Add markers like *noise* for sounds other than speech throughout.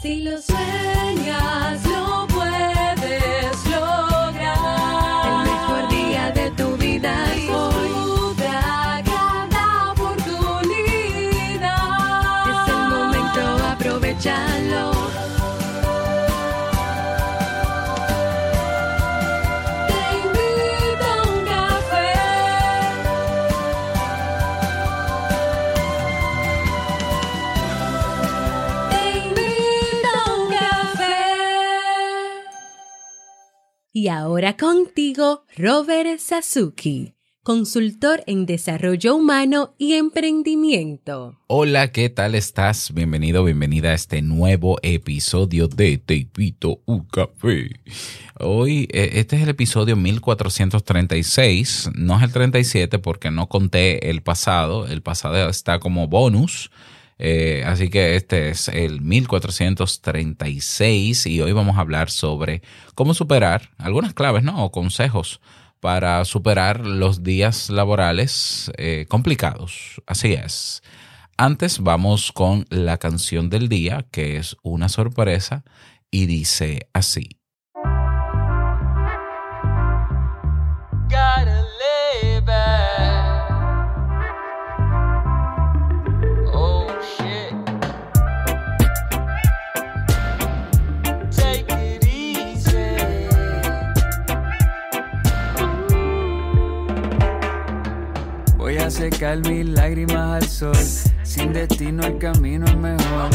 Si lo sueñas, ahora contigo, Robert Sasuki, consultor en desarrollo humano y emprendimiento. Hola, ¿qué tal estás? Bienvenido, bienvenida a este nuevo episodio de Te invito un café. Hoy, eh, este es el episodio 1436, no es el 37 porque no conté el pasado, el pasado está como bonus. Eh, así que este es el 1436 y hoy vamos a hablar sobre cómo superar algunas claves, ¿no? O consejos para superar los días laborales eh, complicados. Así es. Antes vamos con la canción del día, que es una sorpresa y dice así. Secar mis lágrimas al sol. Sin destino el camino es mejor.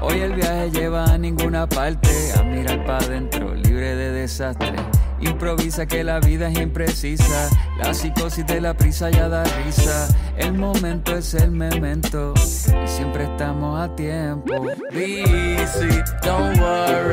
Hoy el viaje lleva a ninguna parte. A mirar para adentro, libre de desastre. Improvisa que la vida es imprecisa. La psicosis de la prisa ya da risa. El momento es el memento. Y siempre estamos a tiempo. Easy, don't worry.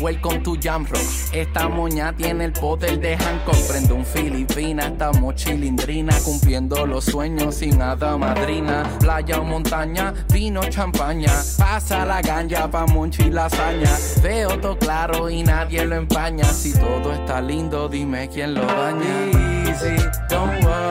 Welcome to Jam Rock. Esta moña tiene el poder de Hancock. Prende un filipina, estamos chilindrina. Cumpliendo los sueños sin nada madrina. Playa o montaña, vino, champaña. Pasa la ganja pa' monchi lasaña. Veo todo claro y nadie lo empaña. Si todo está lindo, dime quién lo daña. Easy, don't worry.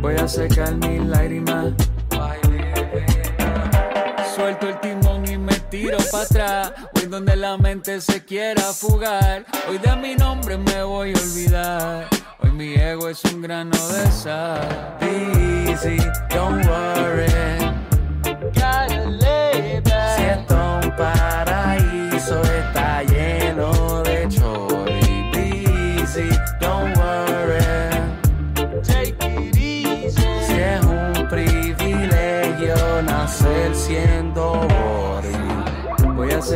Voy a secar mis lágrimas. Suelto el timón y me tiro para atrás. Hoy donde la mente se quiera fugar. Hoy de mi nombre me voy a olvidar. Hoy mi ego es un grano de sal. Easy, don't worry.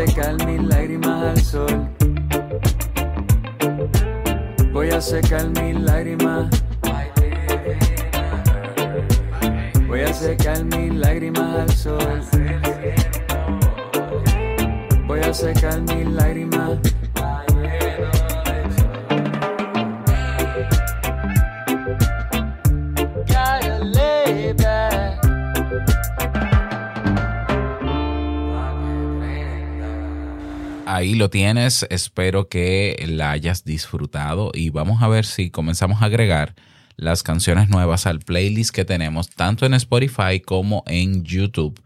Secar mis lágrimas al sol. Voy a secar mis lágrimas. Voy a secar mis lágrimas al sol. Voy a secar mis lágrimas. Ahí lo tienes, espero que la hayas disfrutado y vamos a ver si comenzamos a agregar las canciones nuevas al playlist que tenemos tanto en Spotify como en YouTube.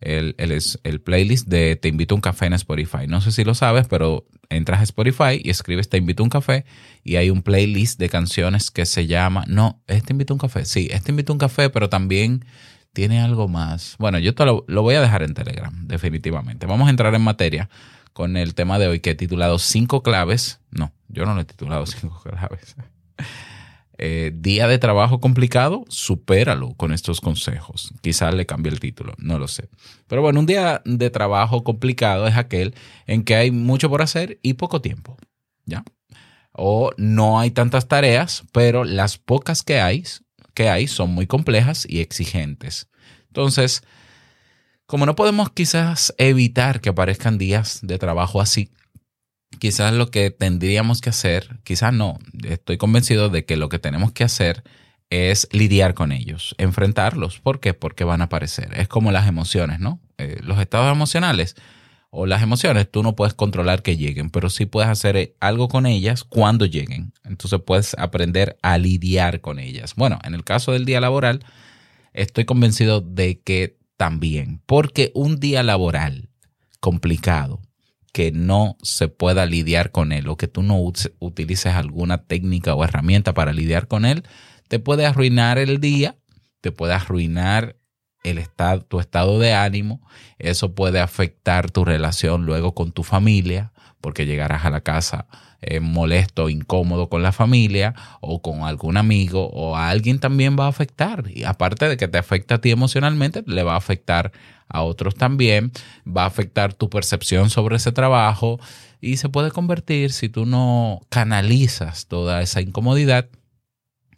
El, el, el playlist de Te invito a un café en Spotify. No sé si lo sabes, pero entras a Spotify y escribes Te invito a un café y hay un playlist de canciones que se llama, no, es Te invito a un café, sí, es Te invito a un café, pero también tiene algo más. Bueno, yo te lo, lo voy a dejar en Telegram, definitivamente. Vamos a entrar en materia con el tema de hoy que he titulado Cinco claves. No, yo no lo he titulado *laughs* Cinco claves. eh, día de trabajo complicado, supéralo con estos consejos. Quizás le cambie el título, no lo sé. Pero bueno, un día de trabajo complicado es aquel en que hay mucho por hacer y poco tiempo. ¿Ya? O no hay tantas tareas, pero las pocas que hay, que hay son muy complejas y exigentes. Entonces, como no podemos quizás evitar que aparezcan días de trabajo así, quizás lo que tendríamos que hacer, quizás no, estoy convencido de que lo que tenemos que hacer es lidiar con ellos, enfrentarlos. ¿Por qué? Porque van a aparecer. Es como las emociones, ¿no? Eh, los estados emocionales o las emociones, tú no puedes controlar que lleguen, pero sí puedes hacer eh, algo con ellas cuando lleguen. Entonces puedes aprender a lidiar con ellas. Bueno, en el caso del día laboral, estoy convencido de que también, porque un día laboral complicado, que no se pueda lidiar con él o que tú no utilices alguna técnica o herramienta para lidiar con él, te puede arruinar el día, te puede arruinar el estado, tu estado de ánimo, eso puede afectar tu relación luego con tu familia, porque llegarás a la casa eh, molesto, incómodo con la familia o con algún amigo o a alguien también va a afectar. Y aparte de que te afecta a ti emocionalmente, le va a afectar a otros también, va a afectar tu percepción sobre ese trabajo y se puede convertir, si tú no canalizas toda esa incomodidad,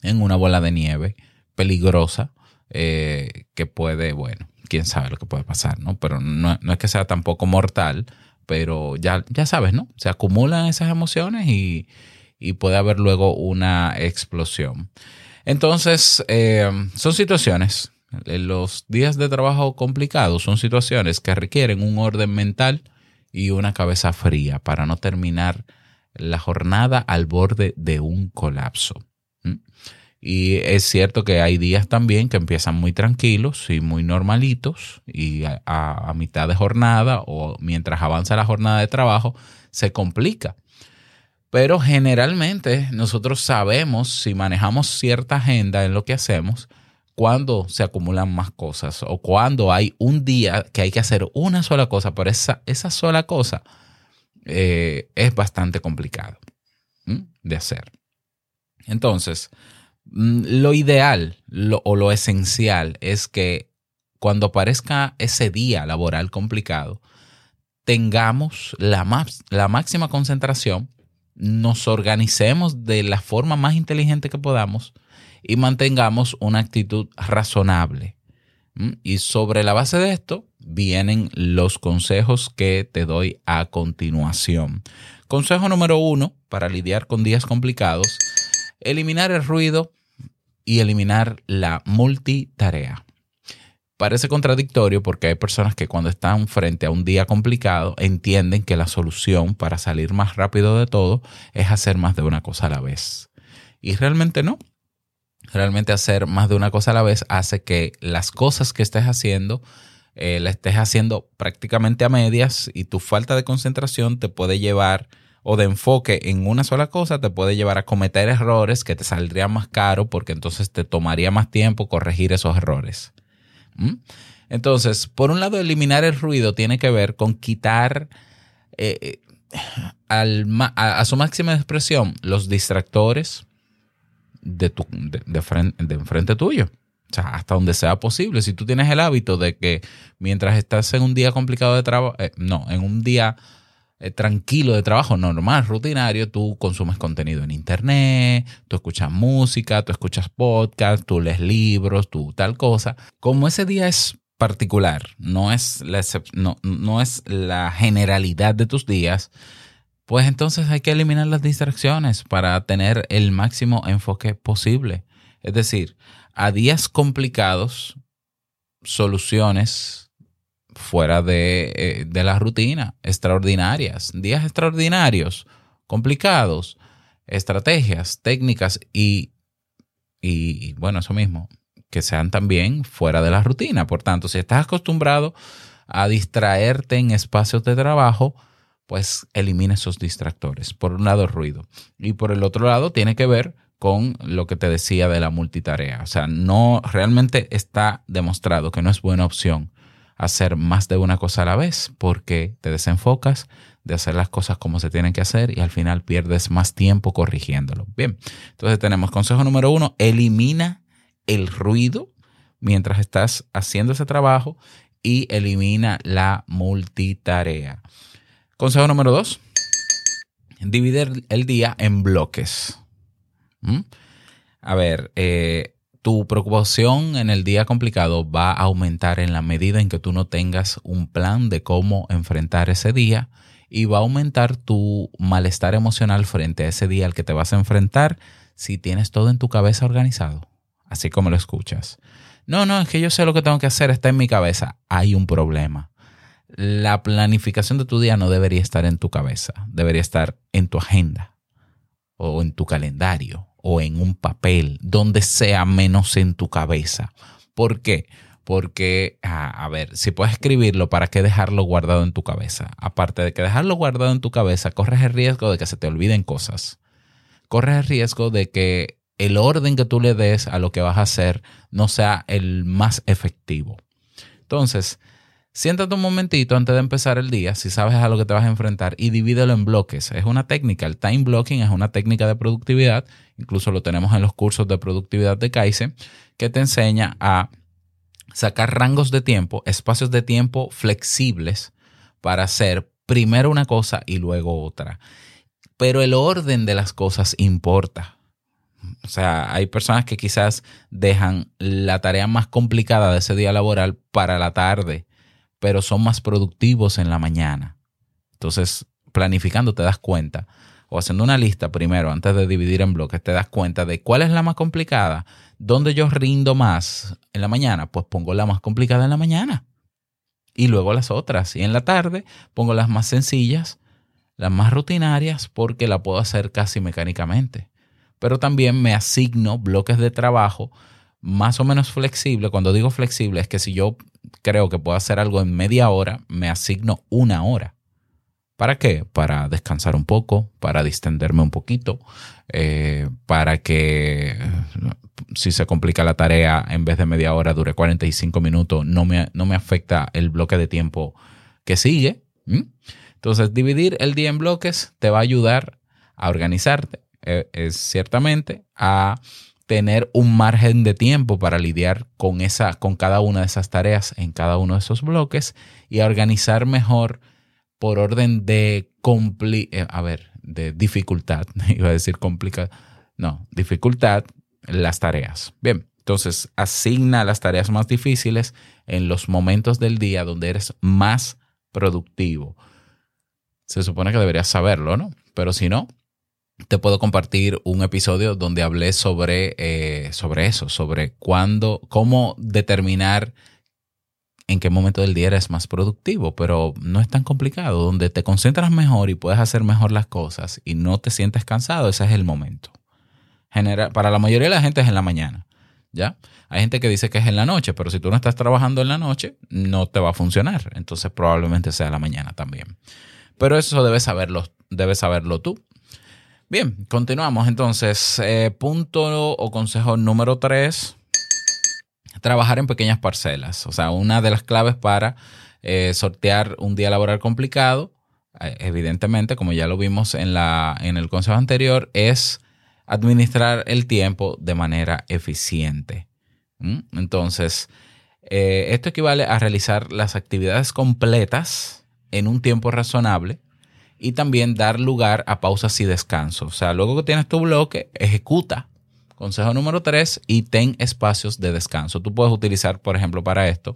en una bola de nieve peligrosa eh, que puede, bueno, quién sabe lo que puede pasar, ¿no? Pero no, no es que sea tampoco mortal, pero ya, ya sabes, ¿no? Se acumulan esas emociones y, puede haber luego una explosión. Entonces, eh, son situaciones, los días de trabajo complicados son situaciones que requieren un orden mental y una cabeza fría para no terminar la jornada al borde de un colapso. Y es cierto que hay días también que empiezan muy tranquilos y muy normalitos y a, mitad de jornada o mientras avanza la jornada de trabajo se complica. Pero generalmente nosotros sabemos si manejamos cierta agenda en lo que hacemos, cuando se acumulan más cosas o cuando hay un día que hay que hacer una sola cosa, pero esa, esa sola cosa eh, es bastante complicado de hacer. Entonces, lo ideal o lo esencial es que cuando aparezca ese día laboral complicado, tengamos la, la máxima concentración, nos organicemos de la forma más inteligente que podamos y mantengamos una actitud razonable. Y sobre la base de esto vienen los consejos que te doy a continuación. Consejo número uno para lidiar con días complicados, eliminar el ruido y eliminar la multitarea. Parece contradictorio porque hay personas que cuando están frente a un día complicado entienden que la solución para salir más rápido de todo es hacer más de una cosa a la vez. Y realmente no. Realmente hacer más de una cosa a la vez hace que las cosas que estés haciendo eh, las estés haciendo prácticamente a medias y tu falta de concentración te puede llevar o de enfoque en una sola cosa te puede llevar a cometer errores que te saldrían más caro porque entonces te tomaría más tiempo corregir esos errores. ¿Mm? Entonces, por un lado, eliminar el ruido tiene que ver con quitar eh, a, su máxima expresión los distractores de, tu, de, frente, de enfrente tuyo. O sea, hasta donde sea posible. Si tú tienes el hábito de que mientras estás en un día complicado de trabajo, eh, no, en un día eh, tranquilo de trabajo normal, rutinario, tú consumes contenido en internet, tú escuchas música, tú escuchas podcast, tú lees libros, tú tal cosa. Como ese día es particular, no es la, no, no es la generalidad de tus días, pues entonces hay que eliminar las distracciones para tener el máximo enfoque posible. Es decir, a días complicados, soluciones fuera eh, de, la rutina, extraordinarias, días extraordinarios, complicados, estrategias, técnicas y, y, bueno, eso mismo, que sean también fuera de la rutina. Por tanto, si estás acostumbrado a distraerte en espacios de trabajo, pues elimina esos distractores. Por un lado, ruido. Y por el otro lado, tiene que ver con lo que te decía de la multitarea. O sea, no realmente está demostrado que no es buena opción hacer más de una cosa a la vez porque te desenfocas de hacer las cosas como se tienen que hacer y al final pierdes más tiempo corrigiéndolo. Bien, entonces tenemos consejo número uno, elimina el ruido mientras estás haciendo ese trabajo y elimina la multitarea. Consejo número dos, dividir el día en bloques. ¿Mm? A ver, eh, tu preocupación en el día complicado va a aumentar en la medida en que tú no tengas un plan de cómo enfrentar ese día y va a aumentar tu malestar emocional frente a ese día al que te vas a enfrentar si tienes todo en tu cabeza organizado, así como lo escuchas. No, no, es que yo sé lo que tengo que hacer, está en mi cabeza. Hay un problema. La planificación de tu día no debería estar en tu cabeza, debería estar en tu agenda o en tu calendario o en un papel, donde sea menos en tu cabeza. ¿Por qué? Porque, a ver, si puedes escribirlo, ¿para qué dejarlo guardado en tu cabeza? Aparte de que dejarlo guardado en tu cabeza, corres el riesgo de que se te olviden cosas. Corres el riesgo de que el orden que tú le des a lo que vas a hacer no sea el más efectivo. Entonces, Siéntate un momentito antes de empezar el día, si sabes a lo que te vas a enfrentar, y divídelo en bloques. Es una técnica, el time blocking es una técnica de productividad, incluso lo tenemos en los cursos de productividad de Kaizen, que te enseña a sacar rangos de tiempo, espacios de tiempo flexibles para hacer primero una cosa y luego otra. Pero el orden de las cosas importa. O sea, hay personas que quizás dejan la tarea más complicada de ese día laboral para la tarde pero son más productivos en la mañana. Entonces, planificando te das cuenta, o haciendo una lista primero antes de dividir en bloques, te das cuenta de cuál es la más complicada, dónde yo rindo más en la mañana, pues pongo la más complicada en la mañana. Y luego las otras. Y en la tarde pongo las más sencillas, las más rutinarias, porque la puedo hacer casi mecánicamente. Pero también me asigno bloques de trabajo más o menos flexible. Cuando digo flexible es que si yo creo que puedo hacer algo en media hora, me asigno una hora. ¿Para qué? Para descansar un poco, para distenderme un poquito, eh, para que si se complica la tarea, en vez de media hora dure 45 minutos, no me, no me afecta el bloque de tiempo que sigue. Entonces, dividir el día en bloques te va a ayudar a organizarte, eh, es ciertamente, a tener un margen de tiempo para lidiar con, esa, con cada una de esas tareas en cada uno de esos bloques y organizar mejor por orden de eh, a ver, de dificultad, *laughs* iba a decir complicado, no, dificultad las tareas. Bien, entonces asigna las tareas más difíciles en los momentos del día donde eres más productivo. Se supone que deberías saberlo, ¿no? Pero si no, te puedo compartir un episodio donde hablé sobre, eh, sobre eso, sobre cuándo, cómo determinar en qué momento del día eres más productivo, pero no es tan complicado, donde te concentras mejor y puedes hacer mejor las cosas y no te sientes cansado, ese es el momento. para la mayoría de la gente es en la mañana, ¿ya? Hay gente que dice que es en la noche, pero si tú no estás trabajando en la noche, no te va a funcionar, entonces probablemente sea la mañana también. Pero eso debes saberlo, debes saberlo tú. Bien, continuamos entonces. Eh, punto o consejo número tres, trabajar en pequeñas parcelas. O sea, una de las claves para eh, sortear un día laboral complicado, eh, evidentemente, como ya lo vimos en, la, en el consejo anterior, es administrar el tiempo de manera eficiente. ¿Mm? Entonces, esto equivale a realizar las actividades completas en un tiempo razonable y también dar lugar a pausas y descansos. O sea, luego que tienes tu bloque, ejecuta. Consejo número tres, y ten espacios de descanso. Tú puedes utilizar, por ejemplo, para esto,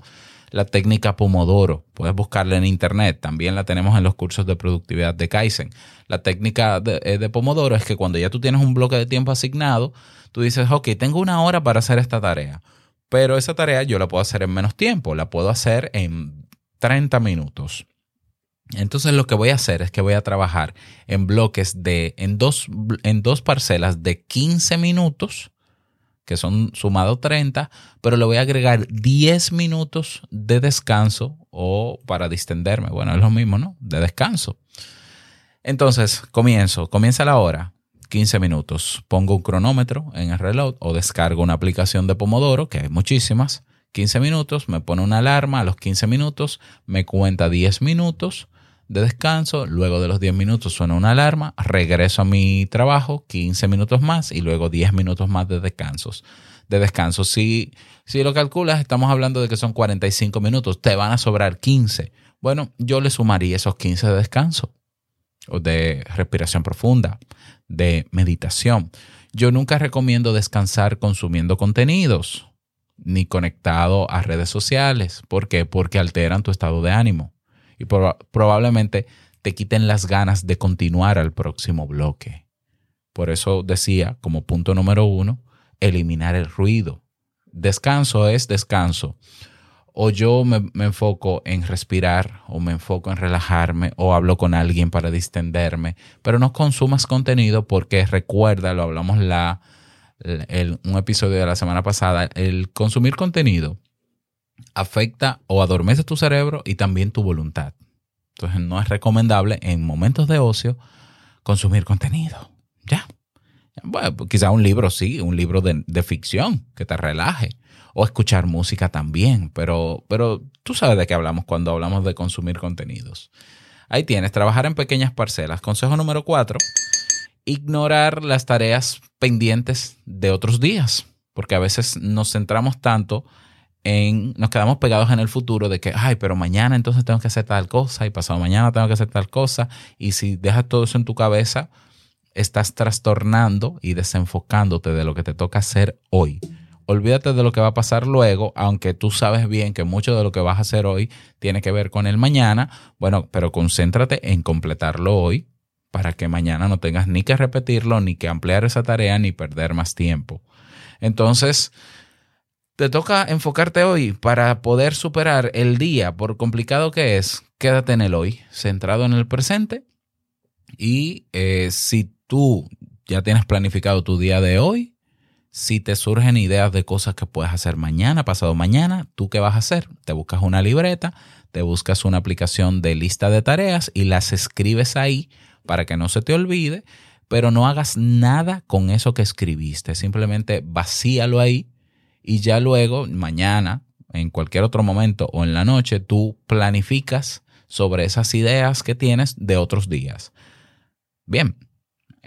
la técnica Pomodoro. Puedes buscarla en internet. También la tenemos en los cursos de productividad de Kaizen. La técnica de, eh, de, Pomodoro es que cuando ya tú tienes un bloque de tiempo asignado, tú dices, ok, tengo una hora para hacer esta tarea. Pero esa tarea yo la puedo hacer en menos tiempo. La puedo hacer en 30 minutos. Entonces lo que voy a hacer es que voy a trabajar en bloques de, en dos, en dos parcelas de 15 minutos, que son sumado 30, pero le voy a agregar 10 minutos de descanso o para distenderme. Bueno, es lo mismo, ¿no? De descanso. Entonces, comienzo, comienza la hora, 15 minutos. Pongo un cronómetro en el reloj o descargo una aplicación de Pomodoro, que hay muchísimas, 15 minutos, me pone una alarma, a los 15 minutos me cuenta 10 minutos de descanso, luego de los 10 minutos suena una alarma, regreso a mi trabajo, 15 minutos más y luego 10 minutos más de descansos. De descanso, si, si lo calculas, estamos hablando de que son 45 minutos, te van a sobrar 15. Bueno, yo le sumaría esos 15 de descanso o de respiración profunda, de meditación. Yo nunca recomiendo descansar consumiendo contenidos ni conectado a redes sociales. ¿Por qué? Porque alteran tu estado de ánimo y proba- probablemente te quiten las ganas de continuar al próximo bloque. Por eso decía, como punto número uno, eliminar el ruido. Descanso es descanso. O yo me, me enfoco en respirar, o me enfoco en relajarme, o hablo con alguien para distenderme, pero no consumas contenido porque recuerda, lo hablamos la, un episodio de la semana pasada, el consumir contenido afecta o adormece tu cerebro y también tu voluntad. Entonces no es recomendable en momentos de ocio consumir contenido. Ya. Bueno, pues quizá un libro sí, un libro de, de ficción que te relaje. O escuchar música también, pero, pero tú sabes de qué hablamos cuando hablamos de consumir contenidos. Ahí tienes, trabajar en pequeñas parcelas. Consejo número cuatro, ignorar las tareas pendientes de otros días, porque a veces nos centramos tanto en, nos quedamos pegados en el futuro de que, ay, pero mañana entonces tengo que hacer tal cosa y pasado mañana tengo que hacer tal cosa. Y si dejas todo eso en tu cabeza, estás trastornando y desenfocándote de lo que te toca hacer hoy. Olvídate de lo que va a pasar luego, aunque tú sabes bien que mucho de lo que vas a hacer hoy tiene que ver con el mañana. Bueno, pero concéntrate en completarlo hoy para que mañana no tengas ni que repetirlo, ni que ampliar esa tarea, ni perder más tiempo. Entonces, te toca enfocarte hoy para poder superar el día, por complicado que es, quédate en el hoy, centrado en el presente. Y eh, si tú ya tienes planificado tu día de hoy, si te surgen ideas de cosas que puedes hacer mañana, pasado mañana, ¿tú qué vas a hacer? Te buscas una libreta, te buscas una aplicación de lista de tareas y las escribes ahí para que no se te olvide, pero no hagas nada con eso que escribiste, simplemente vacíalo ahí y ya luego, mañana, en cualquier otro momento o en la noche, tú planificas sobre esas ideas que tienes de otros días. Bien,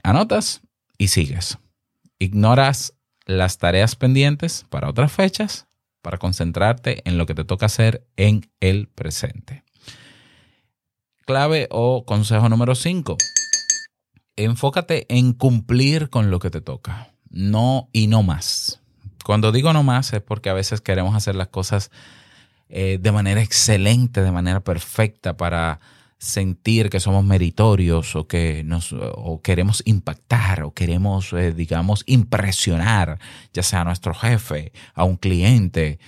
anotas y sigues. Ignoras las tareas pendientes para otras fechas para concentrarte en lo que te toca hacer en el presente. Clave o consejo número 5. Enfócate en cumplir con lo que te toca. No y no más. Cuando digo no más es porque a veces queremos hacer las cosas eh, de manera excelente, de manera perfecta para sentir que somos meritorios o que nos o queremos impactar o queremos eh, digamos impresionar ya sea a nuestro jefe, a un cliente.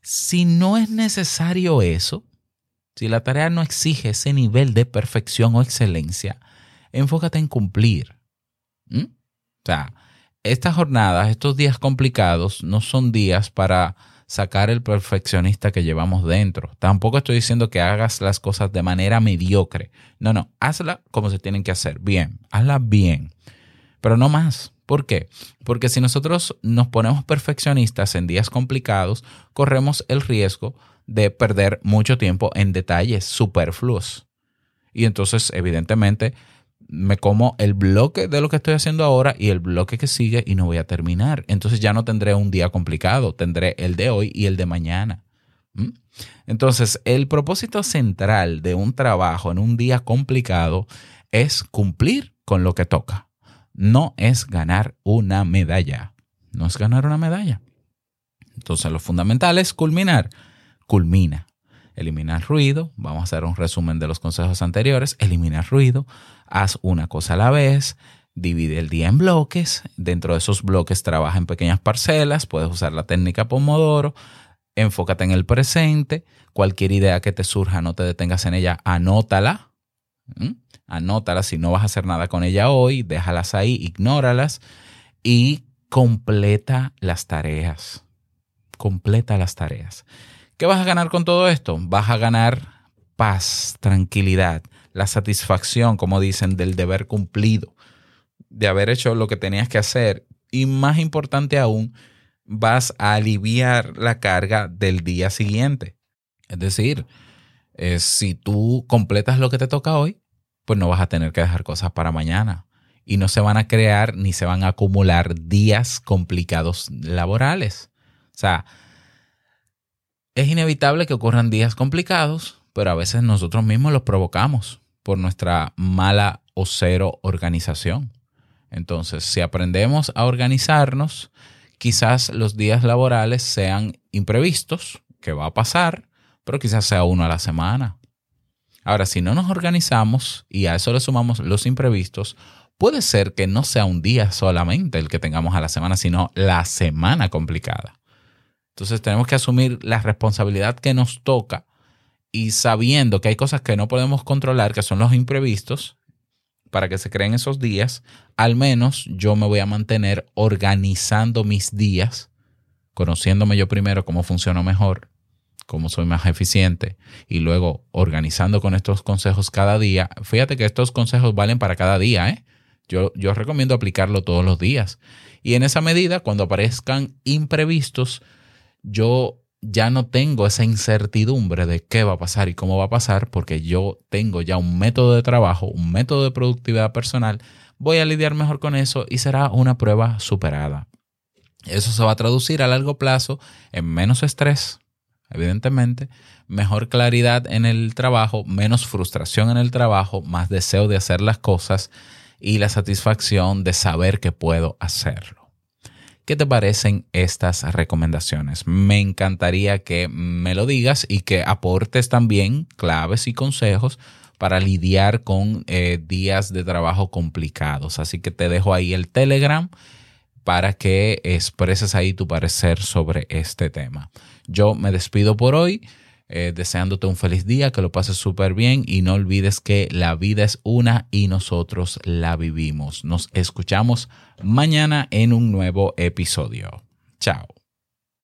Si no es necesario eso, si la tarea no exige ese nivel de perfección o excelencia, enfócate en cumplir. O sea, estas jornadas, estos días complicados, no son días para sacar el perfeccionista que llevamos dentro. Tampoco estoy diciendo que hagas las cosas de manera mediocre. No, no, hazla como se tienen que hacer. Bien, hazla bien. Pero no más. ¿Por qué? Porque si nosotros nos ponemos perfeccionistas en días complicados, corremos el riesgo de perder mucho tiempo en detalles superfluos. Y entonces, evidentemente, me como el bloque de lo que estoy haciendo ahora y el bloque que sigue y no voy a terminar. Entonces ya no tendré un día complicado, tendré el de hoy y el de mañana. ¿Mm? Entonces, el propósito central de un trabajo en un día complicado es cumplir con lo que toca. No es ganar una medalla. No es ganar una medalla. Entonces, lo fundamental es culminar. Culmina. Eliminar ruido. Vamos a hacer un resumen de los consejos anteriores. Elimina ruido. Haz una cosa a la vez. Divide el día en bloques. Dentro de esos bloques trabaja en pequeñas parcelas. Puedes usar la técnica Pomodoro. Enfócate en el presente. Cualquier idea que te surja, no te detengas en ella. Anótala. Anótala. Si no vas a hacer nada con ella hoy, déjalas ahí, ignóralas. Y completa las tareas. Completa las tareas. ¿Qué vas a ganar con todo esto? Vas a ganar paz, tranquilidad, la satisfacción, como dicen, del deber cumplido, de haber hecho lo que tenías que hacer y más importante aún, vas a aliviar la carga del día siguiente. Es decir, eh, si tú completas lo que te toca hoy, pues no vas a tener que dejar cosas para mañana. Y no se van a crear ni se van a acumular días complicados laborales. O sea, es inevitable que ocurran días complicados, pero a veces nosotros mismos los provocamos por nuestra mala o cero organización. Entonces, si aprendemos a organizarnos, quizás los días laborales sean imprevistos, que va a pasar, pero quizás sea uno a la semana. Ahora, si no nos organizamos y a eso le sumamos los imprevistos, puede ser que no sea un día solamente el que tengamos a la semana, sino la semana complicada. Entonces tenemos que asumir la responsabilidad que nos toca y sabiendo que hay cosas que no podemos controlar, que son los imprevistos, para que se creen esos días, al menos yo me voy a mantener organizando mis días, conociéndome yo primero cómo funciono mejor, cómo soy más eficiente y luego organizando con estos consejos cada día. Fíjate que estos consejos valen para cada día, ¿eh? Yo, yo recomiendo aplicarlo todos los días. Y en esa medida, cuando aparezcan imprevistos, yo ya no tengo esa incertidumbre de qué va a pasar y cómo va a pasar, porque yo tengo ya un método de trabajo, un método de productividad personal, voy a lidiar mejor con eso y será una prueba superada. Eso se va a traducir a largo plazo en menos estrés, evidentemente, mejor claridad en el trabajo, menos frustración en el trabajo, más deseo de hacer las cosas y la satisfacción de saber que puedo hacerlo. ¿Qué te parecen estas recomendaciones? Me encantaría que me lo digas y que aportes también claves y consejos para lidiar con eh, días de trabajo complicados. Así que te dejo ahí el Telegram para que expreses ahí tu parecer sobre este tema. Yo me despido por hoy. Eh, deseándote un feliz día, que lo pases súper bien y no olvides que la vida es una y nosotros la vivimos. Nos escuchamos mañana en un nuevo episodio. Chao.